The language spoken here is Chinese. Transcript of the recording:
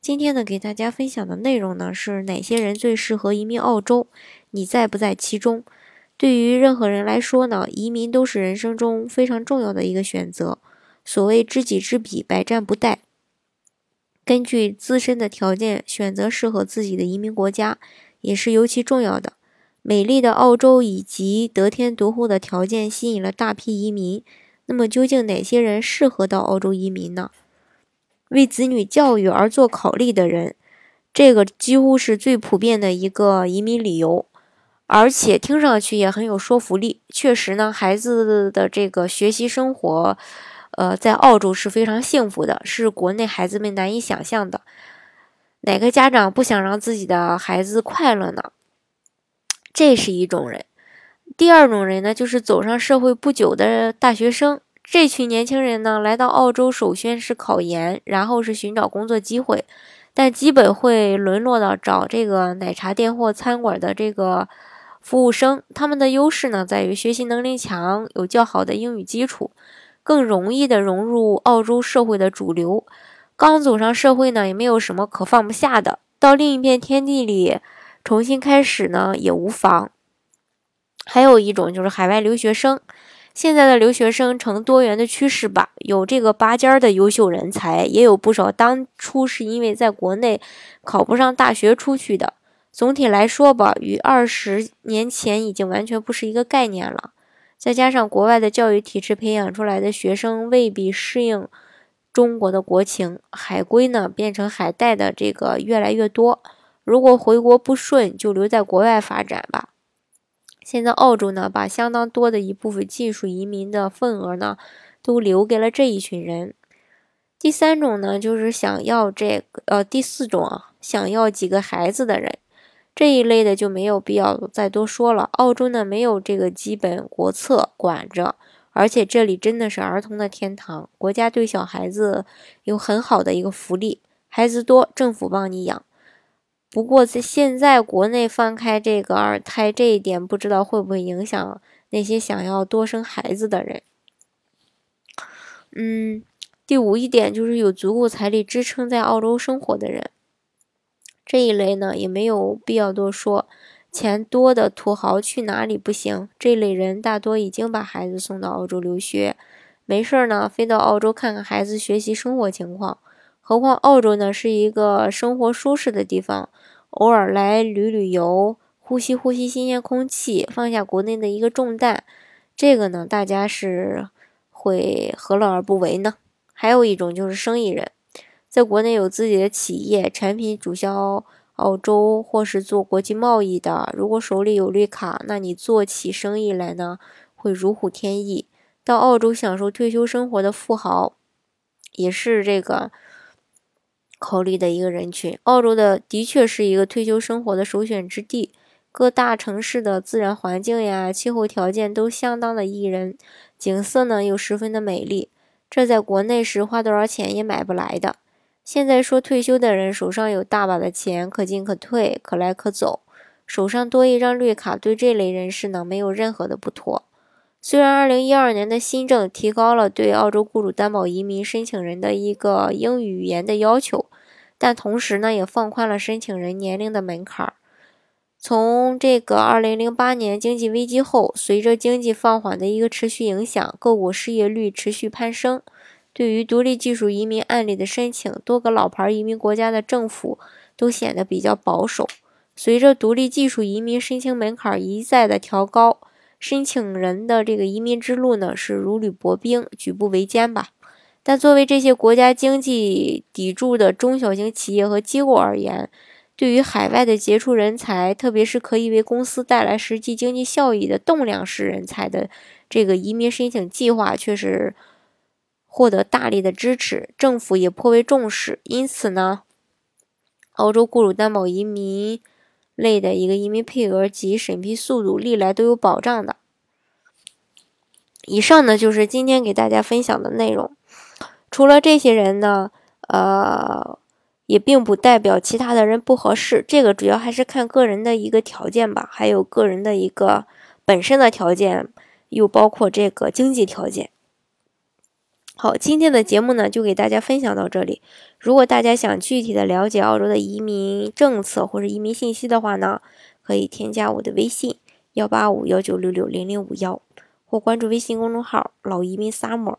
今天呢，给大家分享的内容呢是哪些人最适合移民澳洲？你在不在其中？对于任何人来说呢，移民都是人生中非常重要的一个选择。所谓知己知彼，百战不殆。根据自身的条件选择适合自己的移民国家，也是尤其重要的。美丽的澳洲以及得天独厚的条件吸引了大批移民。那么，究竟哪些人适合到澳洲移民呢？为子女教育而做考虑的人，这个几乎是最普遍的一个移民理由，而且听上去也很有说服力。确实呢，孩子的这个学习生活，呃，在澳洲是非常幸福的，是国内孩子们难以想象的。哪个家长不想让自己的孩子快乐呢？这是一种人。第二种人呢，就是走上社会不久的大学生。这群年轻人呢，来到澳洲，首先是考研，然后是寻找工作机会，但基本会沦落到找这个奶茶店或餐馆的这个服务生。他们的优势呢，在于学习能力强，有较好的英语基础，更容易的融入澳洲社会的主流。刚走上社会呢，也没有什么可放不下的，到另一片天地里重新开始呢，也无妨。还有一种就是海外留学生。现在的留学生呈多元的趋势吧，有这个拔尖儿的优秀人才，也有不少当初是因为在国内考不上大学出去的。总体来说吧，与二十年前已经完全不是一个概念了。再加上国外的教育体制培养出来的学生未必适应中国的国情，海归呢变成海带的这个越来越多。如果回国不顺，就留在国外发展吧。现在澳洲呢，把相当多的一部分技术移民的份额呢，都留给了这一群人。第三种呢，就是想要这个呃，第四种啊，想要几个孩子的人，这一类的就没有必要再多说了。澳洲呢，没有这个基本国策管着，而且这里真的是儿童的天堂，国家对小孩子有很好的一个福利，孩子多，政府帮你养。不过，在现在国内放开这个二胎这一点，不知道会不会影响那些想要多生孩子的人。嗯，第五一点就是有足够财力支撑在澳洲生活的人，这一类呢也没有必要多说。钱多的土豪去哪里不行？这类人大多已经把孩子送到澳洲留学，没事儿呢，飞到澳洲看看孩子学习生活情况。何况澳洲呢是一个生活舒适的地方，偶尔来旅旅游，呼吸呼吸新鲜空气，放下国内的一个重担，这个呢大家是会何乐而不为呢？还有一种就是生意人，在国内有自己的企业，产品主销澳洲或是做国际贸易的，如果手里有绿卡，那你做起生意来呢会如虎添翼。到澳洲享受退休生活的富豪，也是这个。考虑的一个人群，澳洲的的确是一个退休生活的首选之地。各大城市的自然环境呀、气候条件都相当的宜人，景色呢又十分的美丽，这在国内是花多少钱也买不来的。现在说退休的人手上有大把的钱，可进可退，可来可走，手上多一张绿卡，对这类人士呢没有任何的不妥。虽然2012年的新政提高了对澳洲雇主担保移民申请人的一个英语语言的要求，但同时呢，也放宽了申请人年龄的门槛。从这个2008年经济危机后，随着经济放缓的一个持续影响，各国失业率持续攀升。对于独立技术移民案例的申请，多个老牌移民国家的政府都显得比较保守。随着独立技术移民申请门槛一再的调高。申请人的这个移民之路呢，是如履薄冰、举步维艰吧。但作为这些国家经济砥柱的中小型企业和机构而言，对于海外的杰出人才，特别是可以为公司带来实际经济效益的栋梁式人才的这个移民申请计划，却是获得大力的支持，政府也颇为重视。因此呢，澳洲雇主担保移民。类的一个移民配额及审批速度历来都有保障的。以上呢就是今天给大家分享的内容。除了这些人呢，呃，也并不代表其他的人不合适。这个主要还是看个人的一个条件吧，还有个人的一个本身的条件，又包括这个经济条件。好，今天的节目呢就给大家分享到这里。如果大家想具体的了解澳洲的移民政策或者移民信息的话呢，可以添加我的微信幺八五幺九六六零零五幺，或关注微信公众号“老移民 summer”，